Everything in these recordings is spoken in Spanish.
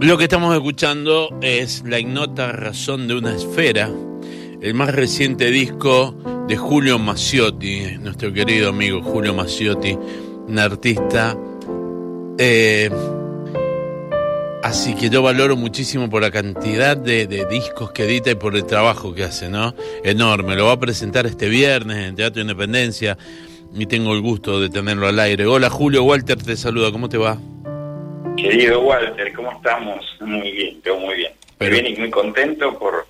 Lo que estamos escuchando es La ignota razón de una esfera, el más reciente disco de Julio Maciotti, nuestro querido amigo Julio Maciotti, un artista. eh, así que yo valoro muchísimo por la cantidad de, discos que edita y por el trabajo que hace, ¿no? Enorme. Lo va a presentar este viernes en Teatro Independencia y tengo el gusto de tenerlo al aire. Hola Julio, Walter te saluda, ¿cómo te va? Querido Walter, ¿cómo estamos? Muy bien, todo muy bien. Muy bien y muy contento por,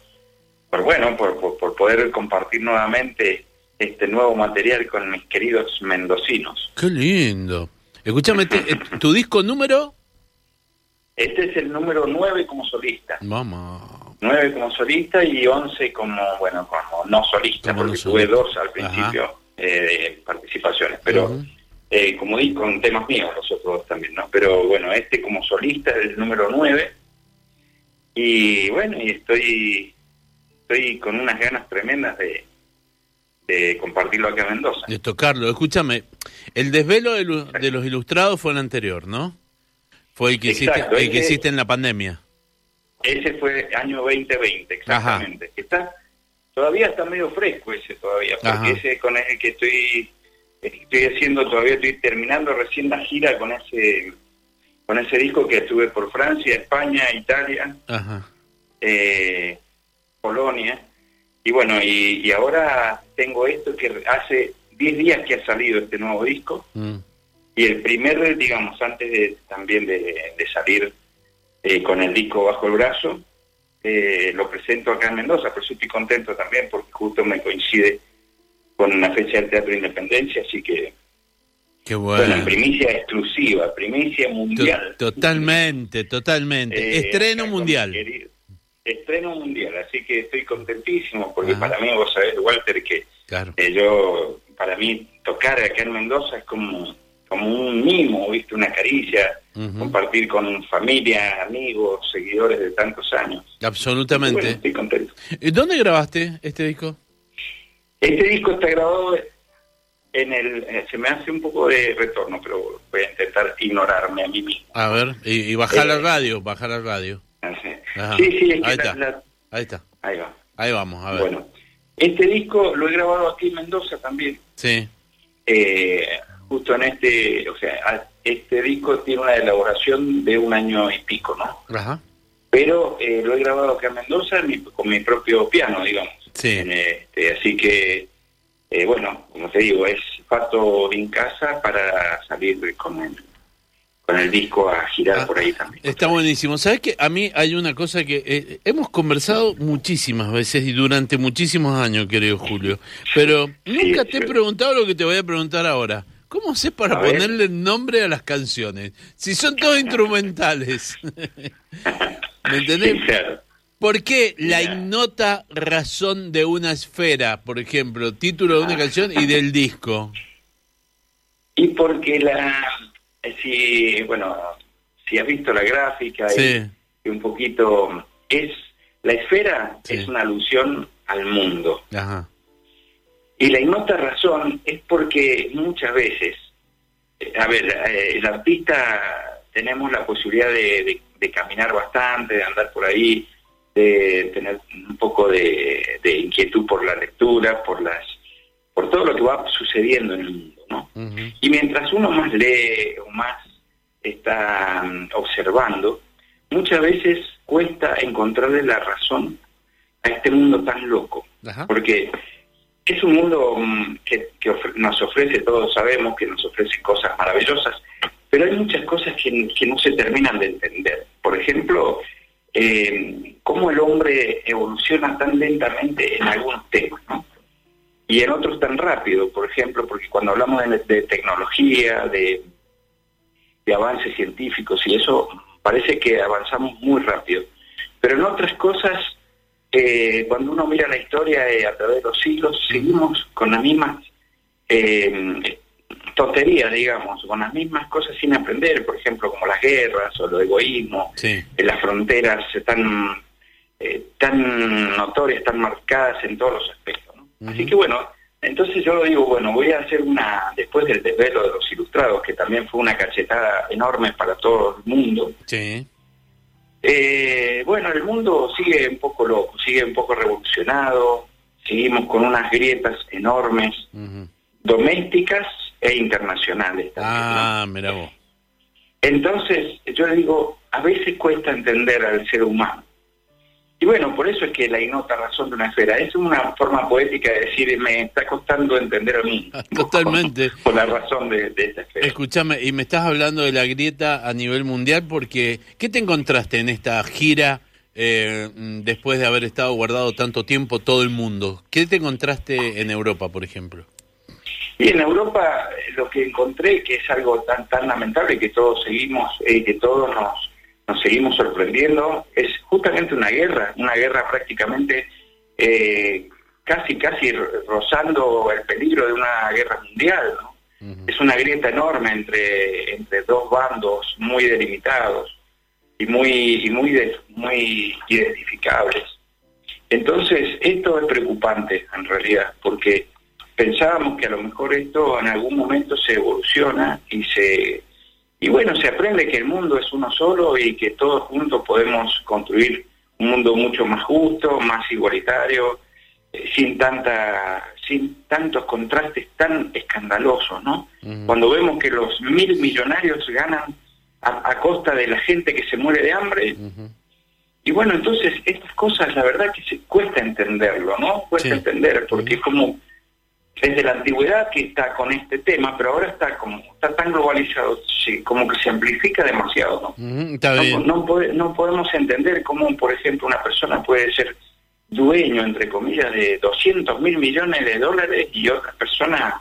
por bueno, por, por, por poder compartir nuevamente este nuevo material con mis queridos mendocinos. Qué lindo. Escúchame, eh, ¿tu disco número? Este es el número 9 como solista. Vamos. 9 como solista y 11 como, bueno, como no solista, Como no porque tuve dos al principio eh, de participaciones, pero. Eh, como di con temas míos los otros también, ¿no? Pero bueno, este como solista es el número 9 y bueno, y estoy estoy con unas ganas tremendas de, de compartirlo acá en Mendoza. De tocarlo. Escúchame, el desvelo de, de los ilustrados fue el anterior, ¿no? Fue el que, hiciste, Exacto, el que ese- hiciste en la pandemia. Ese fue año 2020, exactamente. Está todavía está medio fresco ese todavía, porque Ajá. ese con el que estoy estoy haciendo todavía estoy terminando recién la gira con ese con ese disco que estuve por Francia, España, Italia, Ajá. eh, Polonia y bueno y, y ahora tengo esto que hace 10 días que ha salido este nuevo disco Mm. y el primer, digamos, antes de, también de, de salir eh, con el disco bajo el brazo, eh, lo presento acá en Mendoza, por eso estoy contento también porque justo me coincide con una fecha del Teatro Independencia, así que, Qué bueno, bueno. en primicia exclusiva, primicia mundial. totalmente, totalmente. Eh, Estreno mundial. querido- Estreno mundial, así que estoy contentísimo porque Ajá. para mí, vos sabés, Walter, que Claro. Eh, yo, para mí, tocar acá en Mendoza es como, como un mimo, ¿viste? Una caricia, Ujú. compartir con familia, amigos, seguidores de tantos años. Bueno, Absolutamente. estoy contento. ¿Y ¿Dónde grabaste este disco? Este disco está grabado en el... eh, se me hace un poco de retorno, pero voy a intentar ignorarme a mí mismo. A ver, y, y bajar la Eh. radio, bajar la radio. Sí, sí, es que Ahí la- está. la- Ahí está. ahí va. Ahí vamos, a ver. Bueno, este disco lo he grabado aquí en Mendoza también. Sí. eh, justo en este, o sea, este disco tiene una elaboración de un año y pico, ¿no? Ajá. Pero eh, lo he grabado acá en Mendoza mi- con mi propio piano, digamos. Sí. Este, así que, eh, bueno, como te digo, es pato en casa para salir con el, con el disco a girar Ah, por ahí también. Está buenísimo. ¿Sabes que A mí hay una cosa que eh, hemos conversado muchísimas veces y durante muchísimos años, querido Julio, pero nunca te he preguntado lo que te voy a preguntar ahora. ¿Cómo haces para A ver. ponerle nombre a las canciones? Si son todas instrumentales. ¿Me entendés? Sí, claro. ¿Por qué la ignota razón de una esfera, por ejemplo, título de una Ah. canción y del disco? Y porque la, eh, si, bueno, si has visto la gráfica y- Sí. y, un poquito, es, la esfera Sí. es una alusión al mundo. Ajá. Y la ignota razón es porque muchas veces, eh, a ver, eh, el artista tenemos la posibilidad de, de- de caminar bastante, de andar por ahí, de tener un poco de, de inquietud por la lectura, por las, por todo lo que va sucediendo en el mundo, ¿no? Y mientras uno más lee o más está mm, observando, muchas veces cuesta encontrarle la razón a este mundo tan loco. Porque es un mundo mm, que, que ofre- nos ofrece, todos sabemos que nos ofrece cosas maravillosas, pero hay muchas cosas que, que no se terminan de entender. Por ejemplo, eh, cómo el hombre evoluciona tan lentamente en algunos temas, y en otros tan rápido, por ejemplo, porque cuando hablamos de, tecnología, de, de avances científicos y eso, parece que avanzamos muy rápido. Pero en otras cosas, eh, cuando uno mira la historia eh, a través de los siglos, seguimos con las mismas tonterías, digamos, con las mismas cosas sin aprender, por ejemplo, como las guerras o el egoísmo, las fronteras tan, tan notorias, tan marcadas en todos los aspectos. Así que bueno, entonces yo digo, bueno, voy a hacer una, después del desvelo de los ilustrados, que también fue una cachetada enorme para todo el mundo. Sí. Eh, bueno, el mundo sigue un poco loco, sigue un poco revolucionado, seguimos con unas grietas enormes, domésticas e internacionales. ah, mira vos. Entonces, yo digo, a veces cuesta entender al ser humano. Y bueno, por eso es que la ignota razón de una esfera es una forma poética de decir, me está costando entender a mí. Totalmente. Por la razón de, esta esfera. Escúchame, y me estás hablando de la grieta a nivel mundial porque, ¿qué te encontraste en esta gira eh, después de haber estado guardado tanto tiempo todo el mundo? ¿Qué te encontraste en Europa, por ejemplo? Y en Europa lo que encontré, que es algo tan tan lamentable que todos seguimos, eh, que todos nos nos seguimos sorprendiendo, es justamente una guerra, una guerra prácticamente eh, casi, casi rozando el peligro de una guerra mundial. ¿no? Es una grieta enorme entre, entre dos bandos muy delimitados y muy, y muy, muy identificables. Entonces, esto es preocupante en realidad, porque pensábamos que a lo mejor esto en algún momento se evoluciona y se y bueno, se aprende que el mundo es uno solo y que todos juntos podemos construir un mundo mucho más justo, más igualitario, eh, sin tanta sin tantos contrastes tan escandalosos, ¿no? Cuando vemos que los mil millonarios ganan a, costa de la gente que se muere de hambre, y bueno, entonces estas cosas la verdad que se cuesta entenderlo, ¿no? Cuesta entender, porque es como desde la antigüedad que está con este tema, pero ahora está como está tan globalizado, como que se amplifica demasiado, ¿no? no, no, podemos entender cómo, por ejemplo, una persona puede ser dueño, entre comillas, de 200 mil millones de dólares y otra persona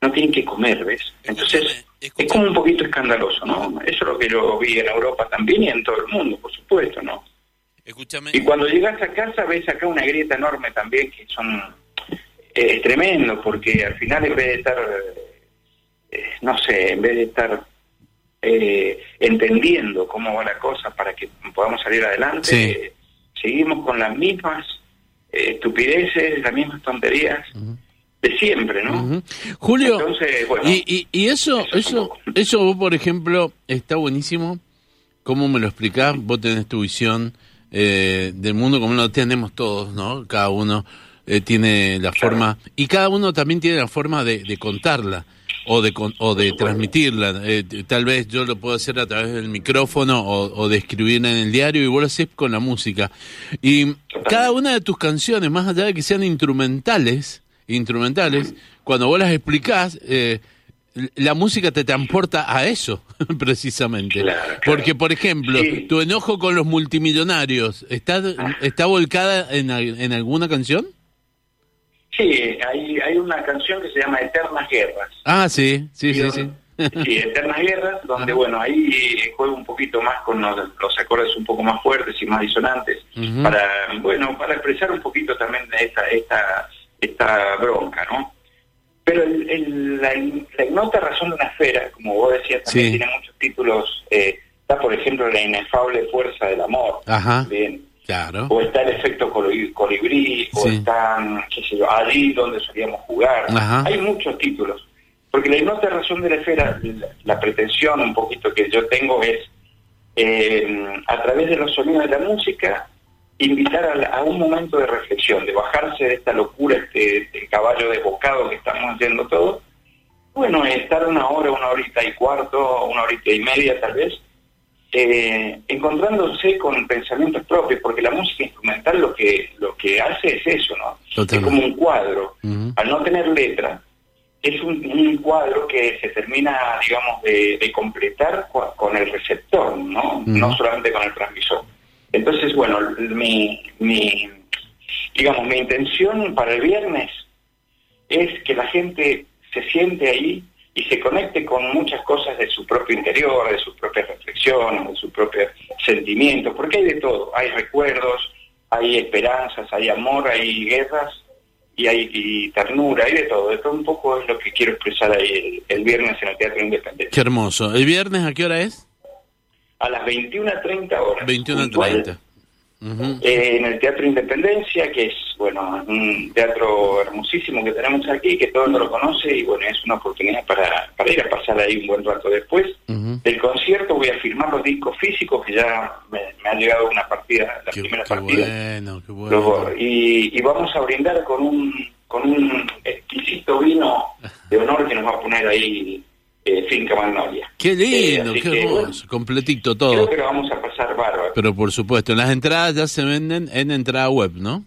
no tiene que comer, ¿ves? Entonces es como un poquito escandaloso, ¿no? Eso es lo que yo vi en Europa también y en todo el mundo, por supuesto, ¿no? Escúchame. Y cuando llegas a casa ves acá una grieta enorme también que son es eh, tremendo, porque al final en vez de estar, eh, no sé, en vez de estar eh, entendiendo cómo va la cosa para que podamos salir adelante, seguimos con las mismas estupideces, las mismas tonterías. de siempre, ¿no? Julio, y, y, eso, eso, eso, vos, por ejemplo, está buenísimo. ¿Cómo me lo explicás? Vos tenés tu visión del mundo como lo tenemos todos, ¿no? Cada uno eh, tiene la forma, y cada uno también tiene la forma de, contarla o de, o de transmitirla. Eh, tal vez yo lo puedo hacer a través del micrófono o, de escribirla en el diario y vos lo haces con la música. Y cada una de tus canciones, más allá de que sean instrumentales, instrumentales, cuando vos las explicás, eh, la música te transporta a eso, precisamente. Porque, por ejemplo, tu enojo con los multimillonarios, ¿está, está volcada en, en alguna canción? Sí, hay, hay una canción que se llama Eternas Guerras. Ah, sí, sí, sí, sí. Sí, Eternas Guerras, donde, bueno, ahí juego un poquito más con los, acordes un poco más fuertes y más disonantes, para, bueno, para expresar un poquito también esta, esta, esta bronca, ¿no? Pero el, la, la, ignota razón de una esfera, como vos decías, también tiene muchos títulos. Eh, está, por ejemplo, La inefable fuerza del amor. Ajá. Bien. Claro. O está el efecto colibrí, o están, qué sé yo, allí donde solíamos jugar. Hay muchos títulos. Porque la ignota razón de la esfera, la, pretensión un poquito que yo tengo es, eh, a través de los sonidos de la música, invitar a, un momento de reflexión, de bajarse de esta locura, este, este caballo de bocado que estamos haciendo todos. Bueno, estar una hora, una horita y cuarto, una horita y media tal vez, eh, encontrándose con pensamientos propios, porque la música instrumental lo que lo que hace es eso, ¿no? Es como un cuadro. Al no tener letra, es un, cuadro que se termina, digamos, de, completar con, el receptor, ¿no? No solamente con el transmisor. Entonces, bueno, mi, mi, digamos, mi intención para el viernes es que la gente se siente ahí y se conecte con muchas cosas de su propio interior, de sus propias reflexiones, de sus propios sentimientos, porque hay de todo, hay recuerdos, hay esperanzas, hay amor, hay guerras y hay y ternura, hay de todo, de todo un poco es lo que quiero expresar ahí el, viernes en el Teatro Independencia. Qué hermoso. ¿El viernes a qué hora es? A las 21.30 horas. 21.30. Eh, en el Teatro Independencia, que es bueno un teatro hermosísimo que tenemos aquí, que todo el mundo lo conoce y bueno, es una oportunidad para, para ir a pasar ahí un buen rato después. Del concierto voy a firmar los discos físicos, que ya me, ha llegado una partida, la primera partida. Bueno, qué bueno. y, y vamos a brindar con un, con un exquisito vino de honor que nos va a poner ahí eh, Finca Magnolia. Qué lindo, eh, qué hermoso, completito todo. Creo que lo vamos a pasar bárbaro. Pero por supuesto, las entradas ya se venden en entrada web, ¿no?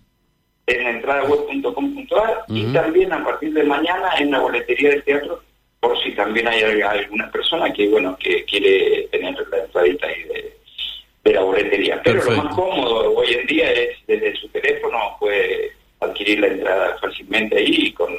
En entradaweb.com.ar y también a partir de mañana en la boletería del teatro, por si también hay alguna persona que, bueno, que quiere tener la entradita ahí de, la boletería. Pero lo más cómodo hoy en día es desde su teléfono puede adquirir la entrada fácilmente ahí y con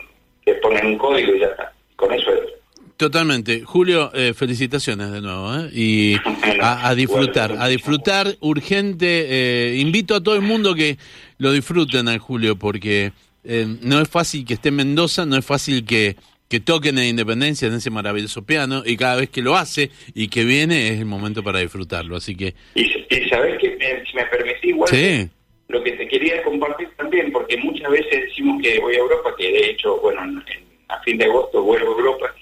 que ponen un código y ya está. Con eso es. Totalmente. Julio, eh, felicitaciones de nuevo. ¿eh? Y a, disfrutar, a disfrutar urgente. Eh, invito a todo el mundo que lo disfruten al Julio porque no es fácil que esté en Mendoza, no es fácil que, que toquen en Independencia en ese maravilloso piano y cada vez que lo hace y que viene es el momento para disfrutarlo. Así que... Y, sabes que, si me permitís, igual... Lo que te quería compartir también, porque muchas veces decimos que voy a Europa, que de hecho, bueno, a fin de agosto vuelvo a Europa,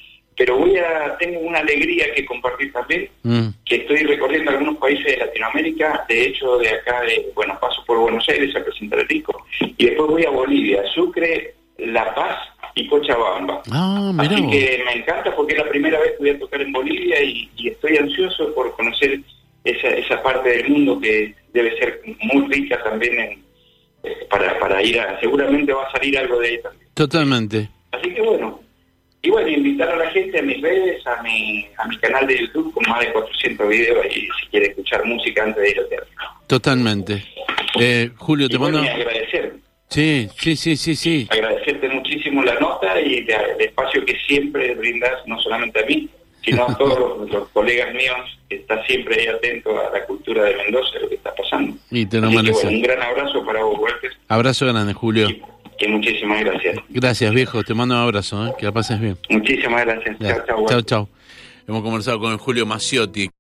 pero voy a tengo una alegría que compartir también, mm. que estoy recorriendo algunos países de Latinoamérica, de hecho de acá, de, bueno, paso por Buenos Aires a presentar el disco, y después voy a Bolivia, Sucre, La Paz y Cochabamba. Ah, Así que me encanta porque es la primera vez que voy a tocar en Bolivia y, estoy ansioso por conocer esa, esa parte del mundo que debe ser muy rica también en, eh, para, para ir a... Seguramente va a salir algo de ahí también. Totalmente. Así que bueno, y bueno, invitar a la gente a mis redes, a mi, a mi canal de YouTube con más de 400 videos y si quiere escuchar música antes de ir al teatro. Totalmente. Eh, Julio, te mando... agradecer. Sí, sí, sí, sí, sí. Agradecerte muchísimo la nota y el espacio que siempre brindas, no solamente a mí, sino a todos los, colegas míos que están siempre ahí atentos a la cultura de Mendoza, lo que está pasando. Y te lo un gran abrazo para vos, Walter. Abrazo grande, Julio muchísimas gracias. Gracias, viejo. Te mando un abrazo. ¿eh? Que la pases bien. Muchísimas gracias. Chao, chao. Chao, chao. Hemos conversado con Julio Maciotti.